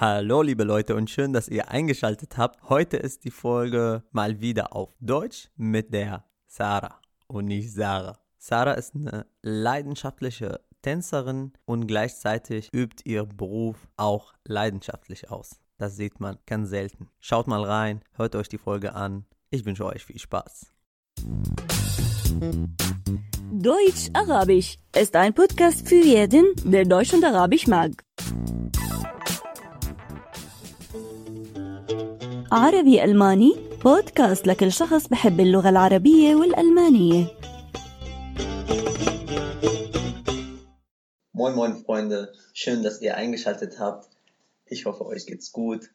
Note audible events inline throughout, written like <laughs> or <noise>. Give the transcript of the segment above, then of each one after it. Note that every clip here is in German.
Hallo liebe Leute und schön, dass ihr eingeschaltet habt. Heute ist die Folge mal wieder auf Deutsch mit der Sarah und nicht Sarah. Sarah ist eine leidenschaftliche Tänzerin und gleichzeitig übt ihr Beruf auch leidenschaftlich aus. Das sieht man ganz selten. Schaut mal rein, hört euch die Folge an. Ich wünsche euch viel Spaß. Deutsch Arabisch ist ein Podcast für jeden, der Deutsch und Arabisch mag. عربي ألماني بودكاست لكل شخص بحب اللغة العربية والألمانية Moin moin Freunde, schön, dass ihr eingeschaltet habt. Ich hoffe, euch geht's gut.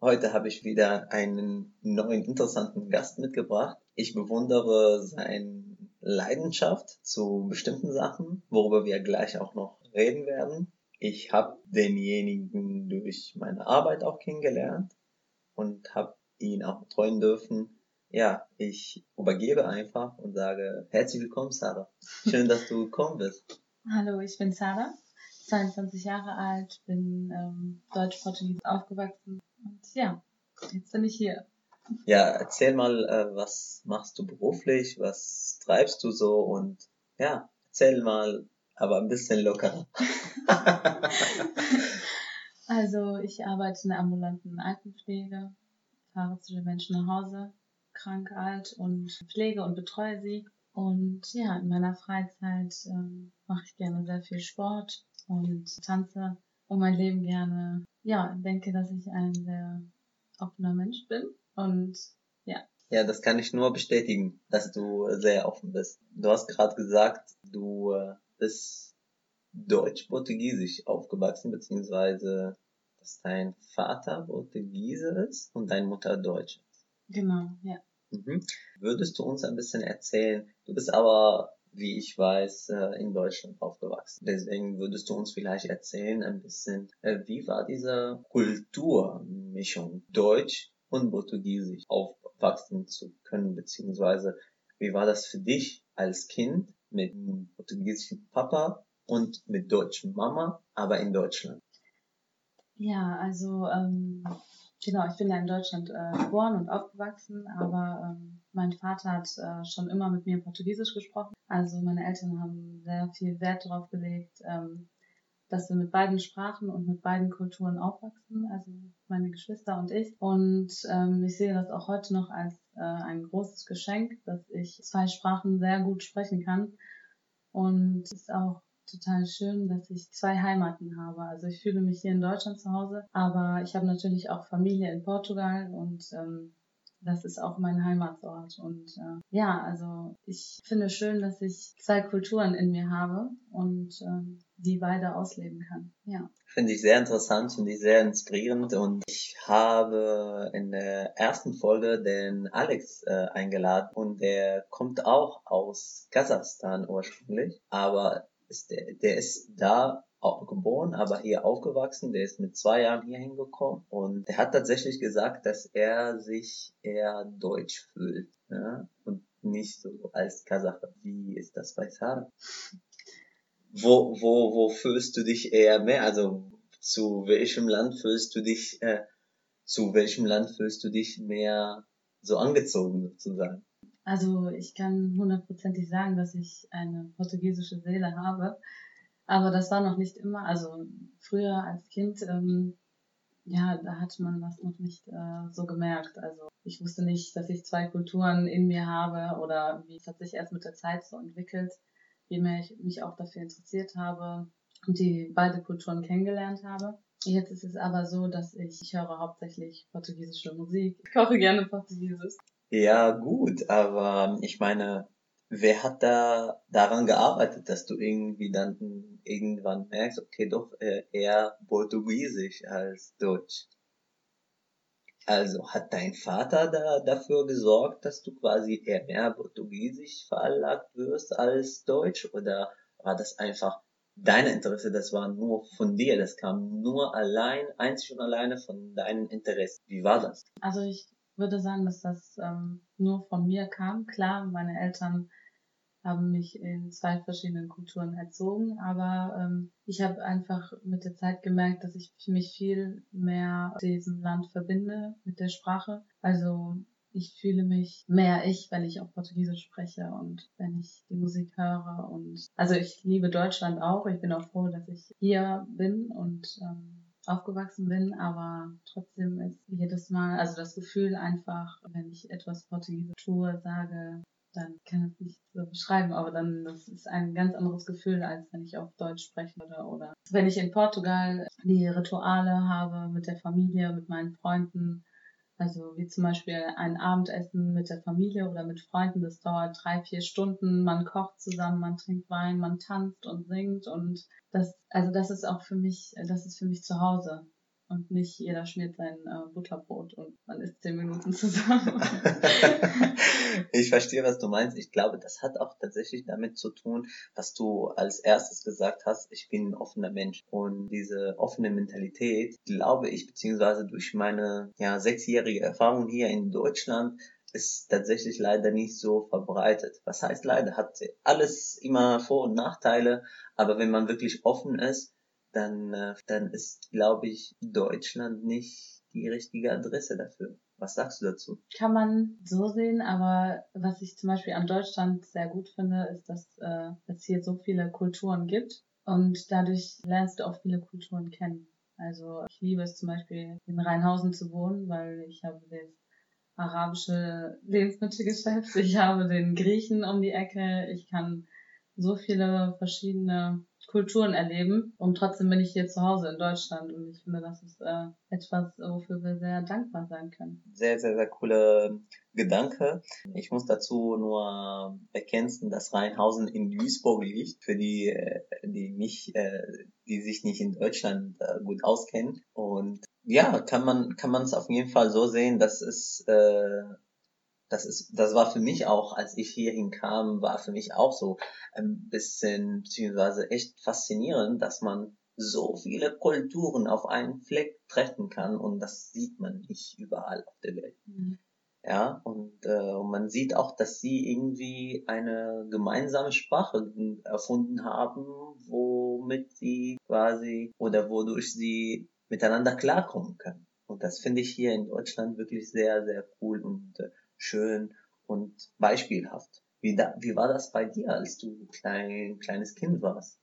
Heute habe ich wieder einen neuen interessanten Gast mitgebracht. Ich bewundere seine Leidenschaft zu bestimmten Sachen, worüber wir gleich auch noch reden werden. Ich habe denjenigen durch meine Arbeit auch kennengelernt und habe ihn auch betreuen dürfen. Ja, ich übergebe einfach und sage herzlich willkommen, Sarah. Schön, dass du gekommen bist. <laughs> Hallo, ich bin Sarah, 22 Jahre alt, bin ähm, deutsch-portugiesisch aufgewachsen und ja, jetzt bin ich hier. Ja, erzähl mal, äh, was machst du beruflich, was treibst du so und ja, erzähl mal, aber ein bisschen lockerer. <laughs> <laughs> Also ich arbeite in der ambulanten Altenpflege, fahre zu den Menschen nach Hause, krank, alt und pflege und betreue sie. Und ja, in meiner Freizeit ähm, mache ich gerne sehr viel Sport und tanze und mein Leben gerne. Ja, denke, dass ich ein sehr offener Mensch bin und ja. Ja, das kann ich nur bestätigen, dass du sehr offen bist. Du hast gerade gesagt, du äh, bist Deutsch-Portugiesisch aufgewachsen, beziehungsweise dass dein Vater Portugiese ist und deine Mutter Deutsch ist. Genau, ja. Mhm. Würdest du uns ein bisschen erzählen? Du bist aber, wie ich weiß, äh, in Deutschland aufgewachsen. Deswegen würdest du uns vielleicht erzählen ein bisschen, äh, wie war diese Kulturmischung Deutsch und Portugiesisch aufwachsen zu können, beziehungsweise wie war das für dich als Kind mit einem portugiesischen Papa und mit deutschen Mama, aber in Deutschland? Ja, also ähm, genau, ich bin ja in Deutschland äh, geboren und aufgewachsen, aber ähm, mein Vater hat äh, schon immer mit mir Portugiesisch gesprochen. Also meine Eltern haben sehr viel Wert darauf gelegt, ähm, dass wir mit beiden Sprachen und mit beiden Kulturen aufwachsen, also meine Geschwister und ich. Und ähm, ich sehe das auch heute noch als äh, ein großes Geschenk, dass ich zwei Sprachen sehr gut sprechen kann. Und es ist auch total schön, dass ich zwei Heimaten habe. Also ich fühle mich hier in Deutschland zu Hause, aber ich habe natürlich auch Familie in Portugal und ähm, das ist auch mein Heimatsort. Und äh, ja, also ich finde schön, dass ich zwei Kulturen in mir habe und ähm, die beide ausleben kann. Ja. Finde ich sehr interessant, finde ich sehr inspirierend und ich habe in der ersten Folge den Alex äh, eingeladen und der kommt auch aus Kasachstan ursprünglich, aber ist der, der ist da geboren, aber hier aufgewachsen. Der ist mit zwei Jahren hier hingekommen und der hat tatsächlich gesagt, dass er sich eher deutsch fühlt ja? und nicht so als Kasache. Wie ist das bei Sarah? Wo, wo, wo fühlst du dich eher mehr? Also zu welchem Land fühlst du dich, äh, zu welchem Land fühlst du dich mehr so angezogen sozusagen? Also ich kann hundertprozentig sagen, dass ich eine portugiesische Seele habe. Aber das war noch nicht immer. Also früher als Kind, ähm, ja, da hat man das noch nicht äh, so gemerkt. Also ich wusste nicht, dass ich zwei Kulturen in mir habe oder wie es hat sich erst mit der Zeit so entwickelt, je mehr ich mich auch dafür interessiert habe und die beide Kulturen kennengelernt habe. Jetzt ist es aber so, dass ich, ich höre hauptsächlich portugiesische Musik. Ich koche gerne Portugiesisch. Ja, gut, aber ich meine, wer hat da daran gearbeitet, dass du irgendwie dann irgendwann merkst, okay, doch äh, eher Portugiesisch als Deutsch? Also hat dein Vater da dafür gesorgt, dass du quasi eher mehr Portugiesisch veranlagt wirst als Deutsch? Oder war das einfach dein Interesse? Das war nur von dir, das kam nur allein, einzig und alleine von deinem Interesse. Wie war das? Also ich würde sagen, dass das ähm, nur von mir kam. Klar, meine Eltern haben mich in zwei verschiedenen Kulturen erzogen, aber ähm, ich habe einfach mit der Zeit gemerkt, dass ich mich viel mehr mit diesem Land verbinde, mit der Sprache. Also ich fühle mich mehr ich, wenn ich auch Portugiesisch spreche und wenn ich die Musik höre. Und also ich liebe Deutschland auch. Ich bin auch froh, dass ich hier bin und ähm, aufgewachsen bin, aber trotzdem ist jedes Mal, also das Gefühl einfach, wenn ich etwas Portugiesisch tue, sage, dann kann ich es nicht so beschreiben, aber dann das ist ein ganz anderes Gefühl, als wenn ich auf Deutsch spreche oder, oder wenn ich in Portugal die Rituale habe mit der Familie, mit meinen Freunden, also wie zum Beispiel ein Abendessen mit der Familie oder mit Freunden, das dauert drei, vier Stunden, man kocht zusammen, man trinkt Wein, man tanzt und singt und das, also das ist auch für mich, das ist für mich zu Hause und nicht jeder schmiert sein äh, Butterbrot und man isst zehn Minuten zusammen. <laughs> ich verstehe, was du meinst. Ich glaube, das hat auch tatsächlich damit zu tun, was du als erstes gesagt hast. Ich bin ein offener Mensch und diese offene Mentalität, glaube ich, beziehungsweise durch meine ja sechsjährige Erfahrung hier in Deutschland ist tatsächlich leider nicht so verbreitet. Was heißt leider? Hat alles immer Vor- und Nachteile, aber wenn man wirklich offen ist, dann, äh, dann ist, glaube ich, Deutschland nicht die richtige Adresse dafür. Was sagst du dazu? Kann man so sehen, aber was ich zum Beispiel an Deutschland sehr gut finde, ist, dass äh, es hier so viele Kulturen gibt und dadurch lernst du auch viele Kulturen kennen. Also ich liebe es zum Beispiel in Rheinhausen zu wohnen, weil ich habe das arabische Lebensmittelgeschäft, <laughs> ich habe den Griechen um die Ecke, ich kann so viele verschiedene Kulturen erleben. Und trotzdem bin ich hier zu Hause in Deutschland und ich finde, das ist äh, etwas, wofür wir sehr dankbar sein können. Sehr, sehr, sehr coole Gedanke. Ich muss dazu nur ergänzen, dass Rheinhausen in Duisburg liegt, für die, äh, die nicht, äh, die sich nicht in Deutschland äh, gut auskennen. Und ja, kann man, kann man es auf jeden Fall so sehen, dass es äh, das ist, das war für mich auch, als ich hierhin kam, war für mich auch so ein bisschen, beziehungsweise echt faszinierend, dass man so viele Kulturen auf einen Fleck treffen kann und das sieht man nicht überall auf der Welt. Mhm. Ja, und äh, man sieht auch, dass sie irgendwie eine gemeinsame Sprache erfunden haben, womit sie quasi oder wodurch sie miteinander klarkommen können. Und das finde ich hier in Deutschland wirklich sehr, sehr cool und äh, schön und beispielhaft. Wie, da, wie war das bei dir, als du klein, kleines Kind warst?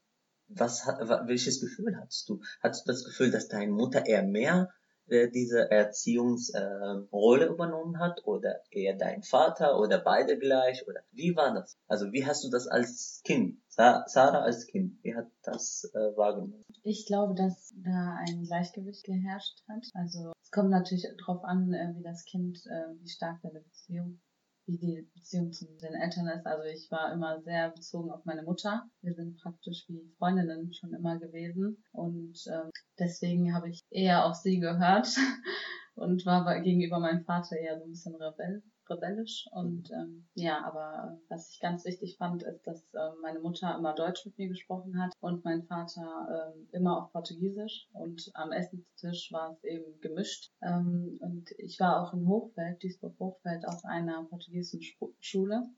Was, welches Gefühl hattest du? Hattest du das Gefühl, dass deine Mutter eher mehr äh, diese Erziehungsrolle äh, übernommen hat oder eher dein Vater oder beide gleich oder wie war das? Also wie hast du das als Kind, Sa Sarah als Kind, wie hat das äh, wahrgenommen? Ich glaube, dass da ein Gleichgewicht geherrscht hat. Also kommt natürlich darauf an, äh, wie das Kind, äh, wie stark deine Beziehung wie die Beziehung zu den Eltern ist. Also ich war immer sehr bezogen auf meine Mutter. Wir sind praktisch wie Freundinnen schon immer gewesen und ähm, deswegen habe ich eher auf sie gehört <laughs> und war gegenüber meinem Vater eher so ein bisschen rebell, rebellisch. Und ähm, ja, aber was ich ganz wichtig fand, ist, dass äh, meine Mutter immer Deutsch mit mir gesprochen hat und mein Vater äh, immer auf Portugiesisch. Und am Essenstisch war es eben gemischt. Ähm, und ich war auch in Hochfeld, Duisburg Hochfeld, auf einer portugiesischen Schule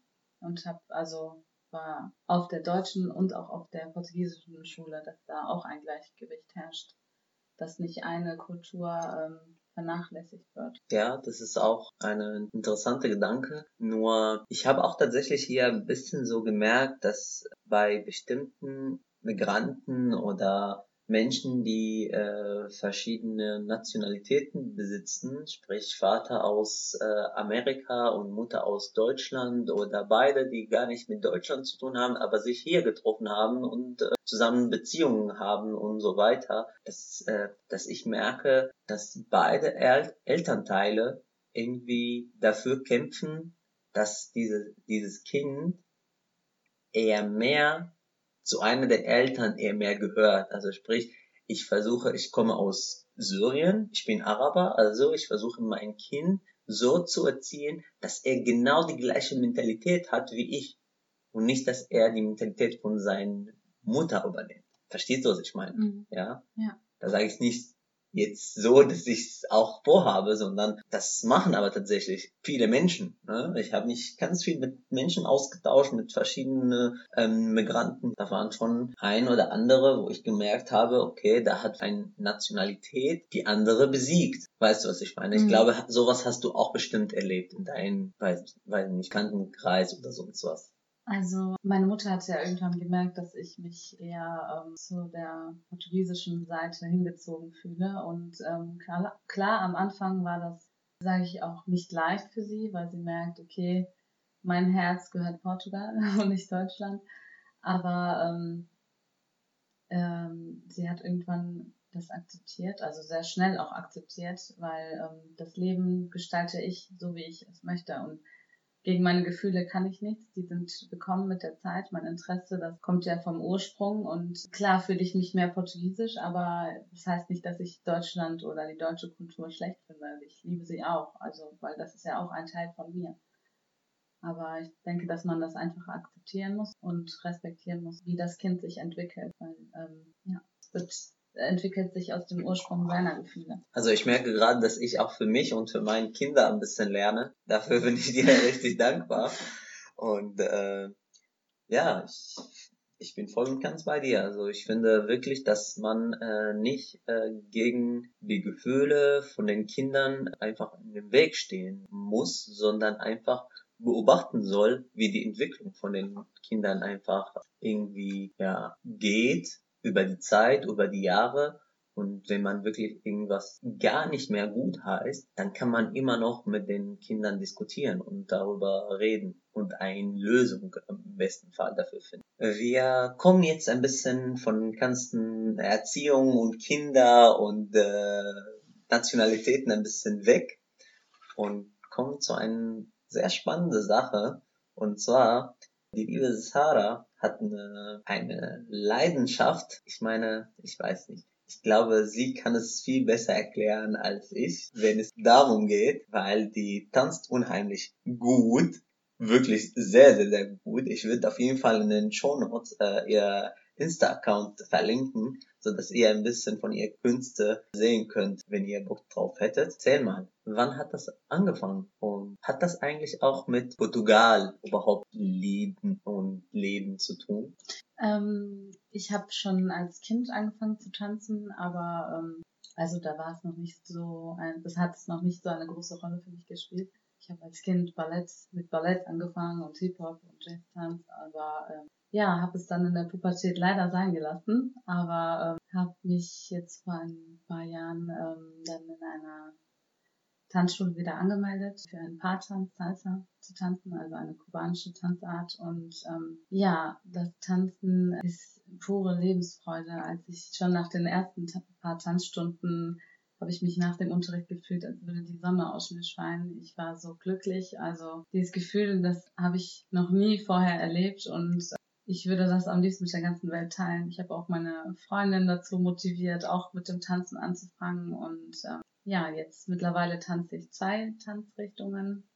und habe also war auf der deutschen und auch auf der portugiesischen Schule, dass da auch ein Gleichgewicht herrscht, dass nicht eine Kultur ähm, vernachlässigt wird. Ja, das ist auch eine interessante Gedanke. Nur ich habe auch tatsächlich hier ein bisschen so gemerkt, dass bei bestimmten Migranten oder Menschen, die äh, verschiedene Nationalitäten besitzen, sprich Vater aus äh, Amerika und Mutter aus Deutschland oder beide, die gar nicht mit Deutschland zu tun haben, aber sich hier getroffen haben und äh, zusammen Beziehungen haben und so weiter, dass, äh, dass ich merke, dass beide El Elternteile irgendwie dafür kämpfen, dass diese, dieses Kind eher mehr zu einer der Eltern eher mehr gehört. Also sprich, ich versuche, ich komme aus Syrien, ich bin Araber, also ich versuche mein Kind so zu erziehen, dass er genau die gleiche Mentalität hat wie ich und nicht, dass er die Mentalität von seiner Mutter übernimmt. Verstehst du, was ich meine? Mhm. Ja. Ja. Da sage ich nicht, jetzt so, dass ich es auch vorhabe, sondern das machen aber tatsächlich viele Menschen. Ne? Ich habe mich ganz viel mit Menschen ausgetauscht, mit verschiedenen ähm, Migranten. Da waren schon ein oder andere, wo ich gemerkt habe, okay, da hat eine Nationalität die andere besiegt. Weißt du, was ich meine? Ich mhm. glaube, sowas hast du auch bestimmt erlebt in deinem, weiß, weiß nicht, Kantenkreis oder sonst was. Also meine Mutter hat ja irgendwann gemerkt, dass ich mich eher ähm, zu der portugiesischen Seite hingezogen fühle. Und ähm, klar, klar, am Anfang war das, sage ich auch, nicht leicht für sie, weil sie merkt, okay, mein Herz gehört Portugal <laughs> und nicht Deutschland. Aber ähm, ähm, sie hat irgendwann das akzeptiert, also sehr schnell auch akzeptiert, weil ähm, das Leben gestalte ich so, wie ich es möchte. Und gegen meine Gefühle kann ich nichts. Die sind gekommen mit der Zeit. Mein Interesse, das kommt ja vom Ursprung. Und klar fühle ich mich mehr portugiesisch, aber das heißt nicht, dass ich Deutschland oder die deutsche Kultur schlecht finde. Ich liebe sie auch. Also, weil das ist ja auch ein Teil von mir. Aber ich denke, dass man das einfach akzeptieren muss und respektieren muss, wie das Kind sich entwickelt. Weil, ähm, ja, es wird entwickelt sich aus dem Ursprung seiner Gefühle. Also ich merke gerade, dass ich auch für mich und für meine Kinder ein bisschen lerne. Dafür bin ich dir <laughs> richtig dankbar. Und äh, ja, ich, ich bin voll und ganz bei dir. Also ich finde wirklich, dass man äh, nicht äh, gegen die Gefühle von den Kindern einfach in den Weg stehen muss, sondern einfach beobachten soll, wie die Entwicklung von den Kindern einfach irgendwie ja geht über die Zeit, über die Jahre. Und wenn man wirklich irgendwas gar nicht mehr gut heißt, dann kann man immer noch mit den Kindern diskutieren und darüber reden und eine Lösung im besten Fall dafür finden. Wir kommen jetzt ein bisschen von ganzen Erziehung und Kinder und äh, Nationalitäten ein bisschen weg und kommen zu einer sehr spannenden Sache. Und zwar, die liebe Sarah hat eine, eine Leidenschaft. Ich meine, ich weiß nicht. Ich glaube, sie kann es viel besser erklären als ich, wenn es darum geht, weil die tanzt unheimlich gut. Wirklich sehr, sehr, sehr gut. Ich würde auf jeden Fall in den Show Notes äh, ihr Insta-Account verlinken, so dass ihr ein bisschen von ihr Künste sehen könnt, wenn ihr Bock drauf hättet. Erzähl mal, wann hat das angefangen? Und hat das eigentlich auch mit Portugal überhaupt lieben und leben zu tun? Ähm, ich habe schon als Kind angefangen zu tanzen, aber ähm, also da war es noch nicht so, ein, das hat noch nicht so eine große Rolle für mich gespielt. Ich habe als Kind Ballett mit Ballett angefangen und Hip-Hop und Jazz-Tanz, aber ähm, ja, habe es dann in der Pubertät leider sein gelassen, aber ähm, habe mich jetzt vor ein paar Jahren ähm, dann in einer Tanzschule wieder angemeldet für ein Paartanz, Salsa zu tanzen, also eine kubanische Tanzart. Und ähm, ja, das Tanzen ist pure Lebensfreude. Als ich schon nach den ersten paar Tanzstunden habe ich mich nach dem Unterricht gefühlt, als würde die Sonne aus mir scheinen. Ich war so glücklich. Also dieses Gefühl, das habe ich noch nie vorher erlebt und ich würde das am liebsten mit der ganzen Welt teilen. Ich habe auch meine Freundin dazu motiviert, auch mit dem Tanzen anzufangen. Und ähm, ja, jetzt mittlerweile tanze ich zwei Tanzrichtungen.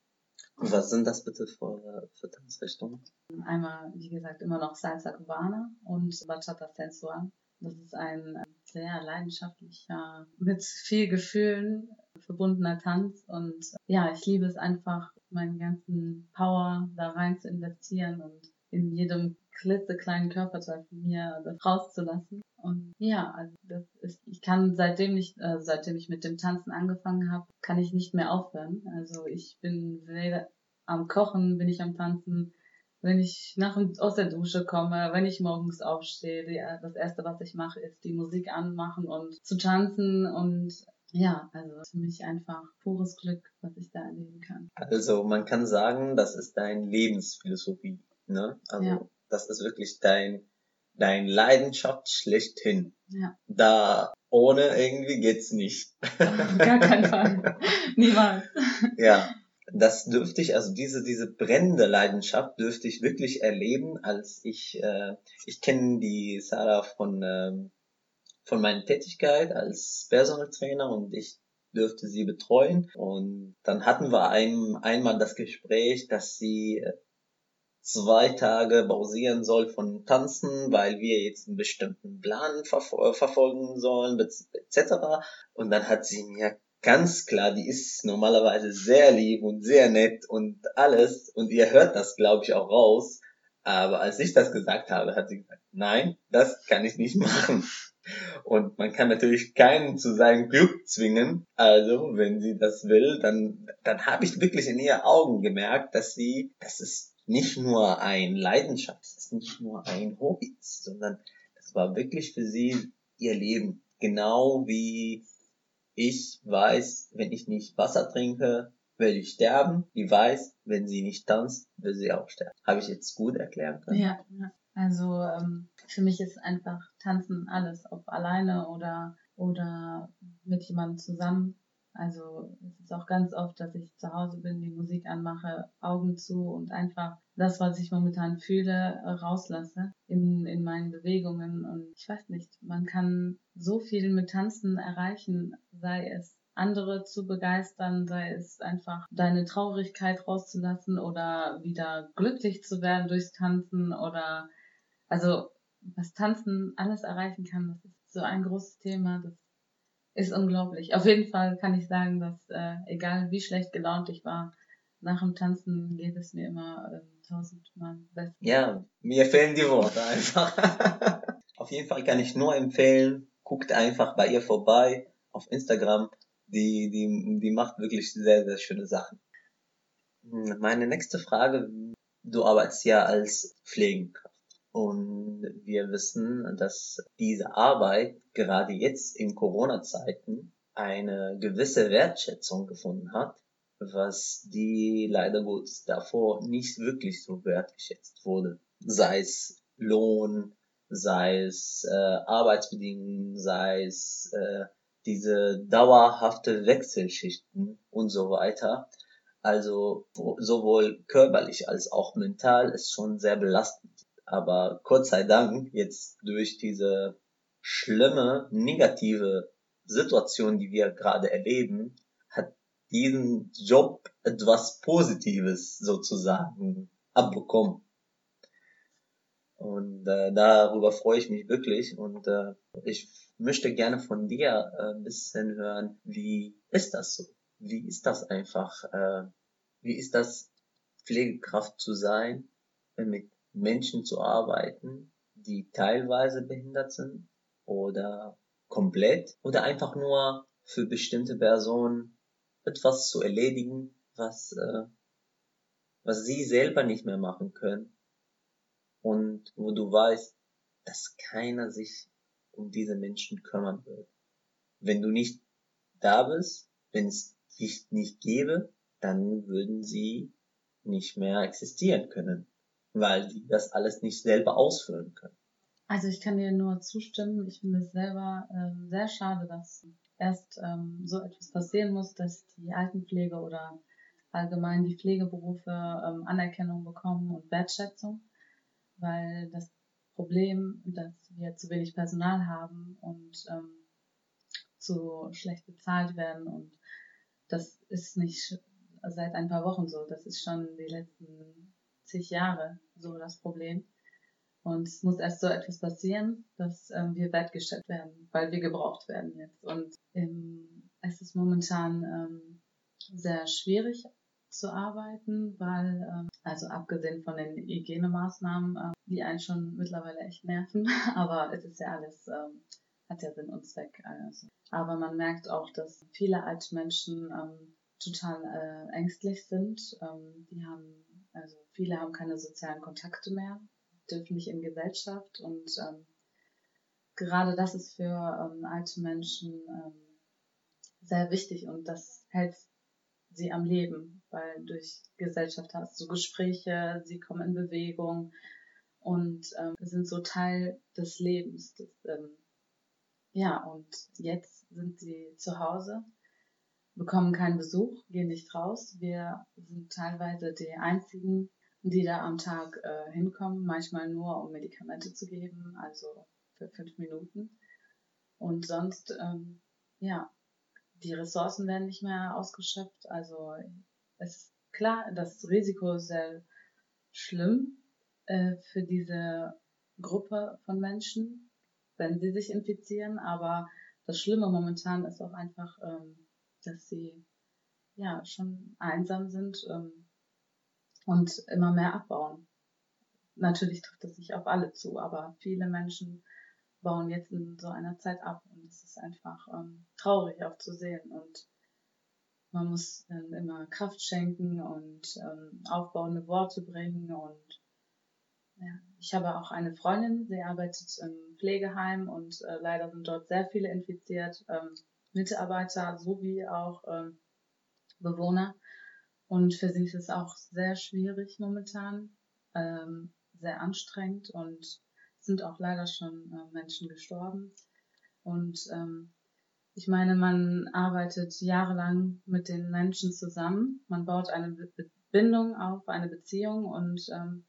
Und was sind das bitte für, für Tanzrichtungen? Einmal, wie gesagt, immer noch Salsa Cubana und Bachata Sensual. Das ist ein sehr leidenschaftlicher, mit viel Gefühlen verbundener Tanz. Und ja, ich liebe es einfach, meinen ganzen Power da rein zu investieren und in jedem klitzekleinen Körperteil von mir das rauszulassen. Und ja, also das ist, ich kann seitdem ich, äh, seitdem ich mit dem Tanzen angefangen habe, kann ich nicht mehr aufhören. Also ich bin weder am Kochen, bin ich am Tanzen, wenn ich nach aus der Dusche komme, wenn ich morgens aufstehe, die, das erste, was ich mache, ist die Musik anmachen und zu tanzen und ja, also für mich einfach pures Glück, was ich da erleben kann. Also man kann sagen, das ist deine Lebensphilosophie, ne? Also ja das ist wirklich dein, dein Leidenschaft schlechthin. Ja. Da ohne irgendwie geht's nicht. Gar keinen Fall. <laughs> Niemals. Ja. Das dürfte ich, also diese, diese brennende Leidenschaft dürfte ich wirklich erleben, als ich, äh, ich kenne die Sarah von, ähm, von meiner Tätigkeit als Personal Trainer und ich dürfte sie betreuen. Und dann hatten wir ein, einmal das Gespräch, dass sie zwei Tage pausieren soll von Tanzen, weil wir jetzt einen bestimmten Plan verfol verfolgen sollen, etc. Und dann hat sie mir ganz klar, die ist normalerweise sehr lieb und sehr nett und alles. Und ihr hört das, glaube ich, auch raus. Aber als ich das gesagt habe, hat sie gesagt, nein, das kann ich nicht <laughs> machen. Und man kann natürlich keinen zu seinem Glück zwingen. Also, wenn sie das will, dann, dann habe ich wirklich in ihr Augen gemerkt, dass sie, das ist nicht nur ein Leidenschaft, das ist nicht nur ein Hobby, sondern das war wirklich für sie ihr Leben. Genau wie ich weiß, wenn ich nicht Wasser trinke, werde ich sterben. Die weiß, wenn sie nicht tanzt, will sie auch sterben. Habe ich jetzt gut erklären können? Ja, ja. Also ähm, für mich ist einfach Tanzen alles, ob alleine oder oder mit jemandem zusammen. Also es ist auch ganz oft, dass ich zu Hause bin, die Musik anmache, Augen zu und einfach das, was ich momentan fühle, rauslasse in, in meinen Bewegungen. Und ich weiß nicht, man kann so viel mit Tanzen erreichen, sei es andere zu begeistern, sei es einfach deine Traurigkeit rauszulassen oder wieder glücklich zu werden durchs Tanzen oder also was Tanzen alles erreichen kann, das ist so ein großes Thema, das ist unglaublich. Auf jeden Fall kann ich sagen, dass äh, egal wie schlecht gelaunt ich war, nach dem Tanzen geht es mir immer äh, tausendmal besser. Ja, mir fehlen die Worte einfach. <laughs> auf jeden Fall kann ich nur empfehlen, guckt einfach bei ihr vorbei auf Instagram. Die, die, die macht wirklich sehr, sehr schöne Sachen. Meine nächste Frage, du arbeitest ja als Pflegenkraft. Und wir wissen, dass diese Arbeit gerade jetzt in Corona-Zeiten eine gewisse Wertschätzung gefunden hat, was die leider gut davor nicht wirklich so wertgeschätzt wurde. Sei es Lohn, sei es äh, Arbeitsbedingungen, sei es äh, diese dauerhafte Wechselschichten und so weiter. Also sowohl körperlich als auch mental ist schon sehr belastend. Aber Gott sei Dank, jetzt durch diese schlimme, negative Situation, die wir gerade erleben, diesen Job etwas Positives sozusagen abbekommen. Und äh, darüber freue ich mich wirklich. Und äh, ich möchte gerne von dir äh, ein bisschen hören, wie ist das so? Wie ist das einfach? Äh, wie ist das, Pflegekraft zu sein, mit Menschen zu arbeiten, die teilweise behindert sind oder komplett oder einfach nur für bestimmte Personen etwas zu erledigen, was, äh, was sie selber nicht mehr machen können und wo du weißt, dass keiner sich um diese Menschen kümmern wird. Wenn du nicht da bist, wenn es dich nicht gäbe, dann würden sie nicht mehr existieren können weil die das alles nicht selber ausfüllen können. Also ich kann dir nur zustimmen. Ich finde es selber ähm, sehr schade, dass erst ähm, so etwas passieren muss, dass die Altenpflege oder allgemein die Pflegeberufe ähm, Anerkennung bekommen und Wertschätzung, weil das Problem, dass wir zu wenig Personal haben und ähm, zu schlecht bezahlt werden und das ist nicht seit ein paar Wochen so. Das ist schon die letzten zig Jahre so das Problem. Und es muss erst so etwas passieren, dass ähm, wir wertgeschätzt werden, weil wir gebraucht werden jetzt. Und ähm, es ist momentan ähm, sehr schwierig zu arbeiten, weil, ähm, also abgesehen von den Hygienemaßnahmen, äh, die einen schon mittlerweile echt nerven, <laughs> aber es ist ja alles, ähm, hat ja Sinn und Zweck. Also. Aber man merkt auch, dass viele alte Menschen ähm, total äh, ängstlich sind. Ähm, die haben also viele haben keine sozialen Kontakte mehr, dürfen nicht in Gesellschaft und ähm, gerade das ist für ähm, alte Menschen ähm, sehr wichtig und das hält sie am Leben, weil durch Gesellschaft hast du Gespräche, sie kommen in Bewegung und ähm, sind so Teil des Lebens. Des, ähm, ja, und jetzt sind sie zu Hause bekommen keinen Besuch, gehen nicht raus. Wir sind teilweise die einzigen, die da am Tag äh, hinkommen, manchmal nur um Medikamente zu geben, also für fünf Minuten. Und sonst, ähm, ja, die Ressourcen werden nicht mehr ausgeschöpft. Also es ist klar, das Risiko ist sehr schlimm, äh, für diese Gruppe von Menschen, wenn sie sich infizieren. Aber das Schlimme momentan ist auch einfach, ähm, dass sie ja schon einsam sind ähm, und immer mehr abbauen. Natürlich trifft das sich auf alle zu, aber viele Menschen bauen jetzt in so einer Zeit ab und es ist einfach ähm, traurig auch zu sehen und man muss dann immer Kraft schenken und ähm, aufbauende Worte bringen und ja, ich habe auch eine Freundin, sie arbeitet im Pflegeheim und äh, leider sind dort sehr viele infiziert, ähm, Mitarbeiter sowie auch ähm, Bewohner. Und für sie ist es auch sehr schwierig momentan, ähm, sehr anstrengend und sind auch leider schon äh, Menschen gestorben. Und ähm, ich meine, man arbeitet jahrelang mit den Menschen zusammen, man baut eine Be Bindung auf, eine Beziehung und ähm,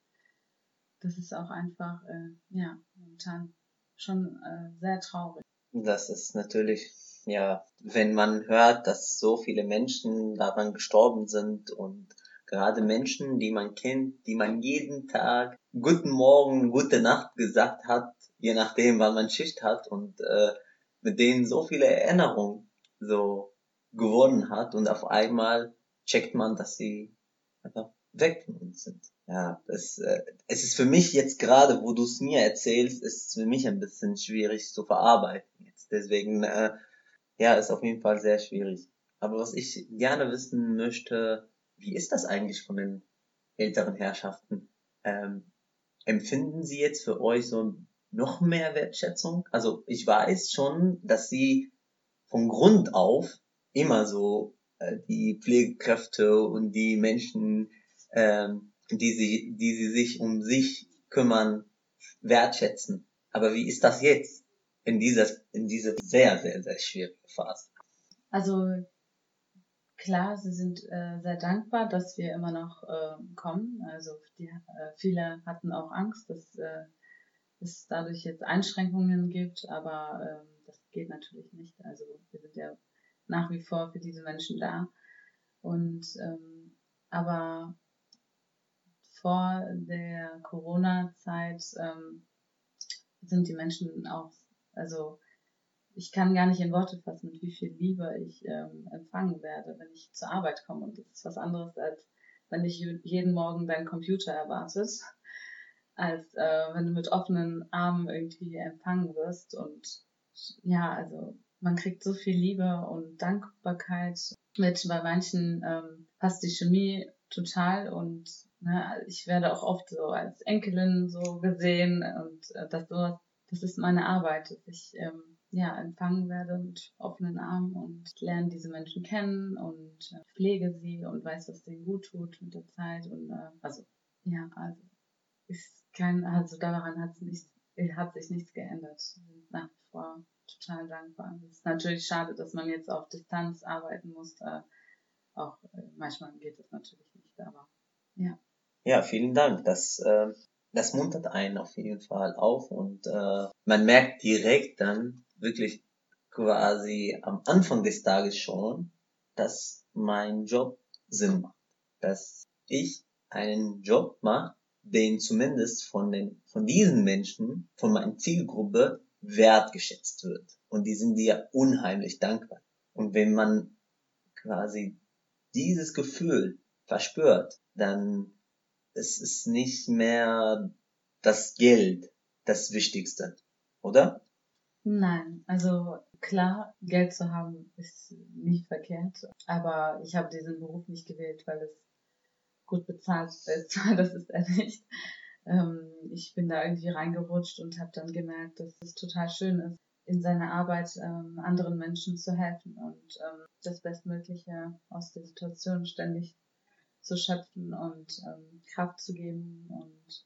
das ist auch einfach, äh, ja, momentan schon äh, sehr traurig. Das ist natürlich, ja, wenn man hört, dass so viele Menschen daran gestorben sind und gerade Menschen, die man kennt, die man jeden Tag guten Morgen, gute Nacht gesagt hat, je nachdem, wann man Schicht hat und äh, mit denen so viele Erinnerungen so gewonnen hat und auf einmal checkt man, dass sie einfach weg von uns sind. Ja, es, äh, es ist für mich jetzt gerade, wo du es mir erzählst, ist es für mich ein bisschen schwierig zu verarbeiten jetzt. Deswegen, äh, ja, ist auf jeden Fall sehr schwierig. Aber was ich gerne wissen möchte, wie ist das eigentlich von den älteren Herrschaften? Ähm, empfinden sie jetzt für euch so noch mehr Wertschätzung? Also ich weiß schon, dass sie von Grund auf immer so äh, die Pflegekräfte und die Menschen, ähm, die, sie, die sie sich um sich kümmern, wertschätzen. Aber wie ist das jetzt in dieser, in dieser sehr, sehr, sehr schwierigen Phase? Also klar, sie sind äh, sehr dankbar, dass wir immer noch äh, kommen. Also die, äh, viele hatten auch Angst, dass äh, es dadurch jetzt Einschränkungen gibt, aber ähm, das geht natürlich nicht. Also wir sind ja nach wie vor für diese Menschen da. Und ähm, aber vor der Corona-Zeit ähm, sind die Menschen auch, also ich kann gar nicht in Worte fassen, wie viel Liebe ich ähm, empfangen werde, wenn ich zur Arbeit komme. Und das ist was anderes, als wenn dich jeden Morgen dein Computer erwartet <laughs> als äh, wenn du mit offenen Armen irgendwie empfangen wirst. Und ja, also man kriegt so viel Liebe und Dankbarkeit mit. Bei manchen ähm, passt die Chemie total und ne, ich werde auch oft so als Enkelin so gesehen und äh, das so, das ist meine Arbeit, dass ich ähm, ja empfangen werde mit offenen Armen und lerne diese Menschen kennen und äh, pflege sie und weiß, was denen gut tut mit der Zeit und äh, also ja, also ist kein, also daran hat, nicht, hat sich nichts geändert. Nach wie vor total dankbar. Es ist natürlich schade, dass man jetzt auf Distanz arbeiten muss. Äh, auch äh, manchmal geht das natürlich nicht, aber ja. Ja, vielen Dank. Das, äh, das muntert einen auf jeden Fall auf und äh, man merkt direkt dann wirklich quasi am Anfang des Tages schon, dass mein Job Sinn macht. Dass ich einen Job mache, den zumindest von den, von diesen Menschen, von meiner Zielgruppe wertgeschätzt wird. Und die sind dir unheimlich dankbar. Und wenn man quasi dieses Gefühl verspürt, dann ist es nicht mehr das Geld das Wichtigste, oder? Nein, also klar, Geld zu haben ist nicht verkehrt, aber ich habe diesen Beruf nicht gewählt, weil es gut bezahlt ist. <laughs> Das ist er nicht. Ähm, ich bin da irgendwie reingerutscht und habe dann gemerkt, dass es total schön ist, in seiner Arbeit ähm, anderen Menschen zu helfen und ähm, das Bestmögliche aus der Situation ständig zu schöpfen und ähm, Kraft zu geben. Und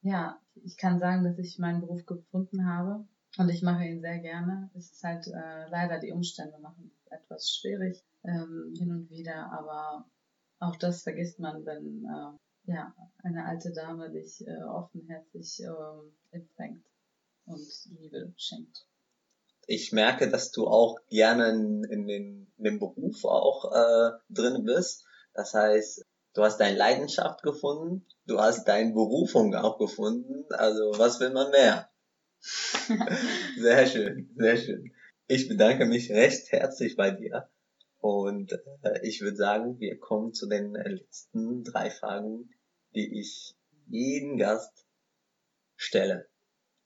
ja, ich kann sagen, dass ich meinen Beruf gefunden habe und ich mache ihn sehr gerne. Es ist halt äh, leider die Umstände machen es etwas schwierig ähm, hin und wieder, aber auch das vergisst man, wenn äh, ja, eine alte Dame dich äh, offenherzig äh, empfängt und Liebe schenkt. Ich merke, dass du auch gerne in, in, den, in dem Beruf auch äh, drin bist. Das heißt, du hast deine Leidenschaft gefunden, du hast deine Berufung auch gefunden. Also was will man mehr? <laughs> sehr schön, sehr schön. Ich bedanke mich recht herzlich bei dir. Und äh, ich würde sagen, wir kommen zu den letzten drei Fragen, die ich jeden Gast stelle.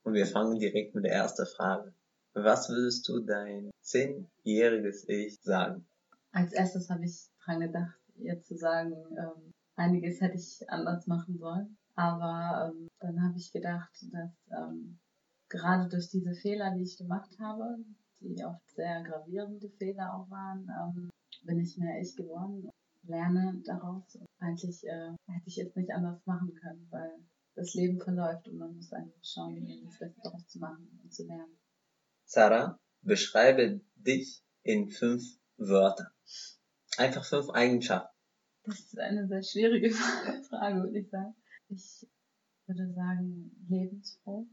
Und wir fangen direkt mit der ersten Frage. Was würdest du dein zehnjähriges Ich sagen? Als erstes habe ich dran gedacht, ihr zu sagen, ähm, einiges hätte ich anders machen sollen. Aber ähm, dann habe ich gedacht, dass ähm, gerade durch diese Fehler, die ich gemacht habe, die oft sehr gravierende Fehler auch waren, ähm, bin ich mehr ich geworden, lerne daraus. Und eigentlich äh, hätte ich es nicht anders machen können, weil das Leben verläuft und man muss einfach schauen, das Beste daraus zu machen und zu lernen. Sarah, beschreibe dich in fünf Wörtern. Einfach fünf Eigenschaften. Das ist eine sehr schwierige <laughs> Frage, würde ich sagen. Ich würde sagen, lebensfroh,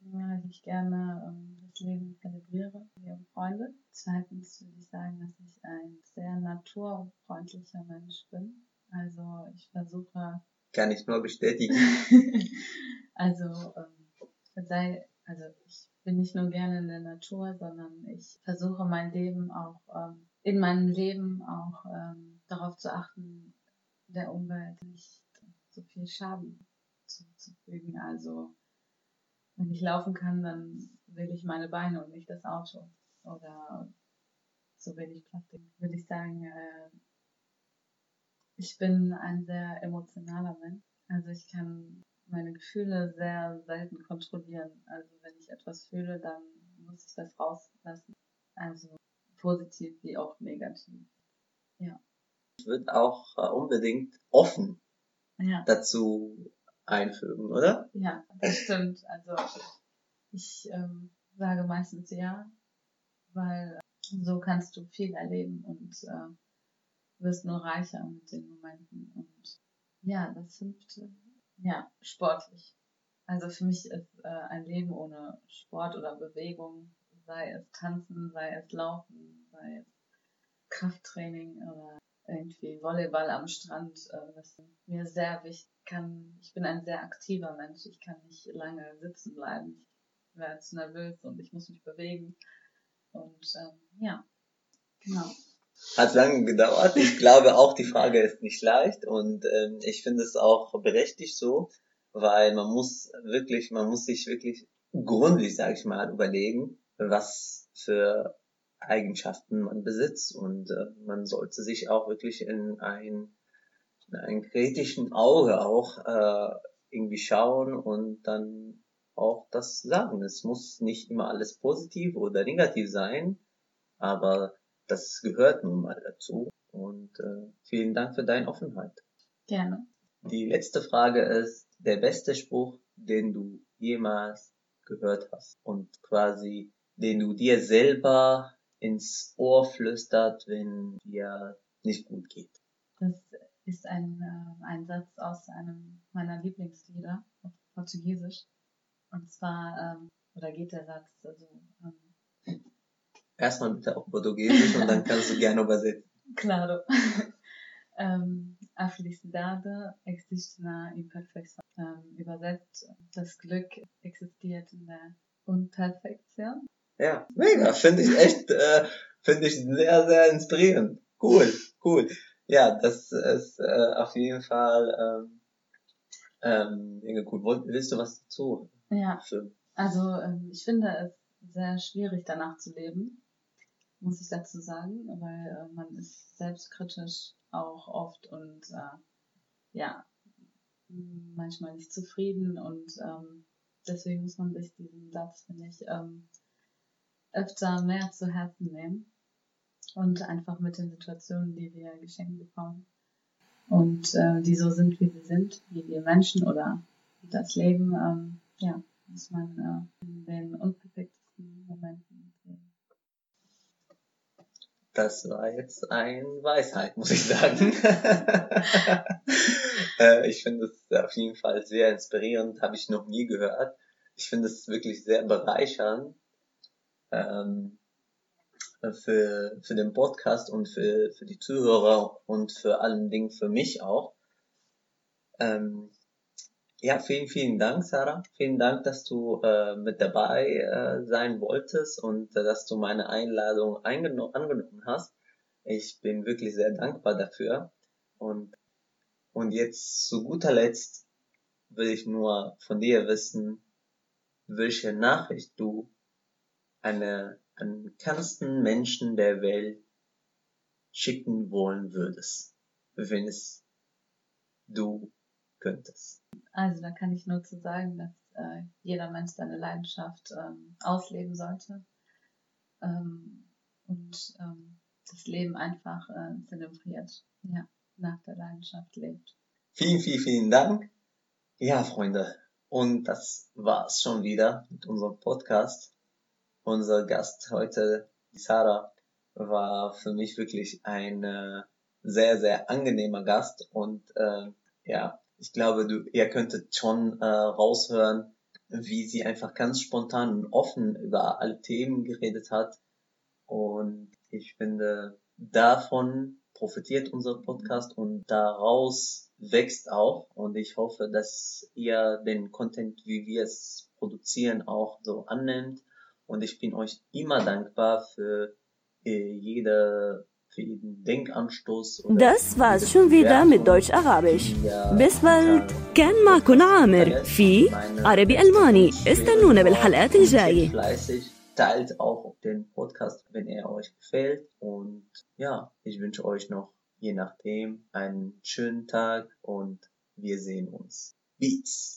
weil ich gerne ähm, das Leben zelebriere, wir Freunde. Zweitens würde ich sagen, dass ich ein sehr naturfreundlicher Mensch bin. Also ich versuche. Kann ich nur bestätigen. <laughs> also ähm, sei, also ich bin nicht nur gerne in der Natur, sondern ich versuche mein Leben auch ähm, in meinem Leben auch ähm, darauf zu achten, der Umwelt nicht so viel Schaden zuzufügen. Also wenn ich laufen kann, dann will ich meine Beine und nicht das Auto. Oder so wenig Plastik. Würde ich sagen, äh, ich bin ein sehr emotionaler Mensch. Also ich kann meine Gefühle sehr selten kontrollieren. Also wenn ich etwas fühle, dann muss ich das rauslassen. Also positiv wie auch negativ. Ja. Ich würde auch äh, unbedingt offen ja. dazu einfügen, oder? Ja, das stimmt. Also ich ähm, sage meistens ja, weil so kannst du viel erleben und äh, wirst nur reicher mit den Momenten. Und ja, das fünfte, ja, sportlich. Also für mich ist äh, ein Leben ohne Sport oder Bewegung, sei es Tanzen, sei es Laufen, sei es Krafttraining oder irgendwie Volleyball am Strand, äh, das ist mir sehr wichtig. Kann, ich bin ein sehr aktiver Mensch. Ich kann nicht lange sitzen bleiben. Ich werde zu nervös und ich muss mich bewegen. Und ähm, ja, genau. Hat lange gedauert. Ich glaube auch, die Frage ist nicht leicht und ähm, ich finde es auch berechtigt so, weil man muss wirklich, man muss sich wirklich gründlich, sage ich mal, überlegen, was für Eigenschaften man besitzt und äh, man sollte sich auch wirklich in ein in einen kritischen Auge auch äh, irgendwie schauen und dann auch das sagen. Es muss nicht immer alles positiv oder negativ sein, aber das gehört nun mal dazu. Und äh, vielen Dank für deine Offenheit. Gerne. Die letzte Frage ist der beste Spruch, den du jemals gehört hast und quasi den du dir selber ins Ohr flüstert, wenn dir nicht gut geht. Das ist ein, äh, ein Satz aus einem meiner Lieblingslieder auf Portugiesisch. Und zwar, ähm, oder geht der Satz, also ähm, Erstmal bitte auf Portugiesisch und dann kannst du gerne übersetzen. <laughs> Claro. <laughs> ähm, a felicidade existe na imperfeição. Ähm, übersetzt, das Glück existiert in der Unperfektion. Ja, mega. Finde ich echt, äh, finde ich sehr, sehr inspirierend. Cool, cool. Ja, das ist äh, auf jeden Fall ähm, ähm, cool. Willst du was dazu? Ja. Für? Also ähm, ich finde es sehr schwierig, danach zu leben, muss ich dazu sagen, weil äh, man ist selbstkritisch auch oft und äh, ja, manchmal nicht zufrieden und ähm, deswegen muss man sich diesen Satz, finde ich, ähm, öfter mehr zu Herzen nehmen und einfach mit den Situationen, die wir geschenkt bekommen und äh, die so sind, wie sie sind, wie wir Menschen oder das Leben, ähm, ja, muss man äh, in den unperfektesten Momenten sehen. Das war jetzt ein Weisheit, muss ich sagen. <laughs> äh, ich finde es auf jeden Fall sehr inspirierend, habe ich noch nie gehört. Ich finde es wirklich sehr bereichernd, ähm, für, für den Podcast und für, für die Zuhörer und für allen Dingen für mich auch, Ähm, ja, vielen, vielen Dank, Sarah. Vielen Dank, dass du äh, mit dabei äh, sein wolltest und äh, dass du meine Einladung angenommen hast. Ich bin wirklich sehr dankbar dafür. Und, und jetzt zu guter Letzt will ich nur von dir wissen, welche Nachricht du eine, an kernsten Menschen der Welt schicken wollen würdest, wenn es du könntest. Also da kann ich nur zu sagen, dass äh, jeder Mensch seine Leidenschaft ähm, ausleben sollte ähm, und ähm, das Leben einfach äh, zelebriert, ja, nach der Leidenschaft lebt. Vielen, vielen, vielen Dank. Ja, Freunde, und das war's schon wieder mit unserem Podcast. Unser Gast heute, Sarah, war für mich wirklich ein äh, sehr, sehr angenehmer Gast und äh, ja, ich glaube, du, ihr könntet schon äh, raushören, wie sie einfach ganz spontan und offen über alle Themen geredet hat. Und ich finde, davon profitiert unser Podcast und daraus wächst auch. Und ich hoffe, dass ihr den Content, wie wir es produzieren, auch so annimmt. Und ich bin euch immer dankbar für äh, jede Das war's schon wieder mit Deutsch-Arabisch. Bis bald. كان معكم عامر في عربي ألماني. استنونا بالحلقات الجاية. Teilt auch den Podcast, wenn er euch gefällt. Und ja, ich wünsche euch noch, je nachdem, einen schönen Tag und wir sehen uns. Peace.